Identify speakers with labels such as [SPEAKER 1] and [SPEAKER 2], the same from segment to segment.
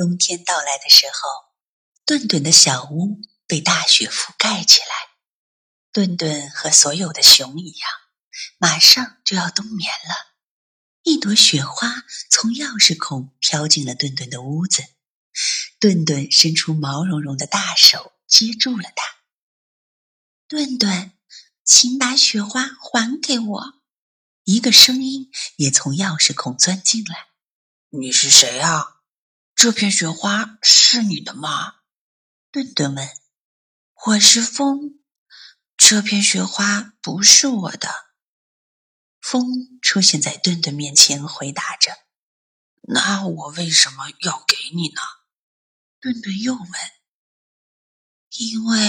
[SPEAKER 1] 冬天到来的时候，顿顿的小屋被大雪覆盖起来。顿顿和所有的熊一样，马上就要冬眠了。一朵雪花从钥匙孔飘进了顿顿的屋子，顿顿伸出毛茸茸的大手接住了它。顿顿，请把雪花还给我。一个声音也从钥匙孔钻进来：“
[SPEAKER 2] 你是谁啊？这片雪花是你的吗？”
[SPEAKER 1] 顿顿问。
[SPEAKER 3] “我是风，这片雪花不是我的。”
[SPEAKER 1] 风出现在顿顿面前，回答着：“
[SPEAKER 2] 那我为什么要给你呢？”
[SPEAKER 1] 顿顿又问：“
[SPEAKER 3] 因为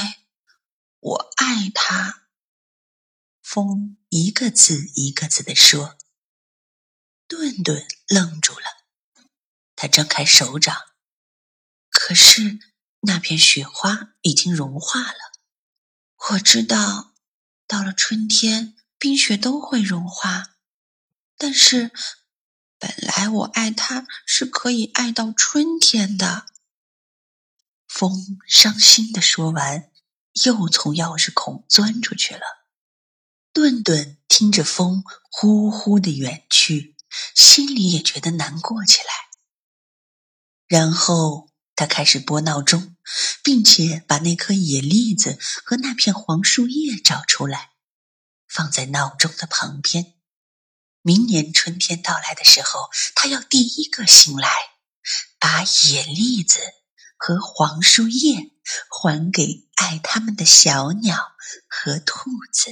[SPEAKER 3] 我爱他。”
[SPEAKER 1] 风一个字一个字地说。顿顿愣住了，他张开手掌，可是那片雪花已经融化了。
[SPEAKER 3] 我知道，到了春天，冰雪都会融化。但是，本来我爱他是可以爱到春天的。
[SPEAKER 1] 风伤心的说完，又从钥匙孔钻出去了。顿顿听着风呼呼的远去，心里也觉得难过起来。然后他开始拨闹钟，并且把那颗野栗子和那片黄树叶找出来，放在闹钟的旁边。明年春天到来的时候，他要第一个醒来，把野栗子和黄树叶还给爱他们的小鸟和兔子。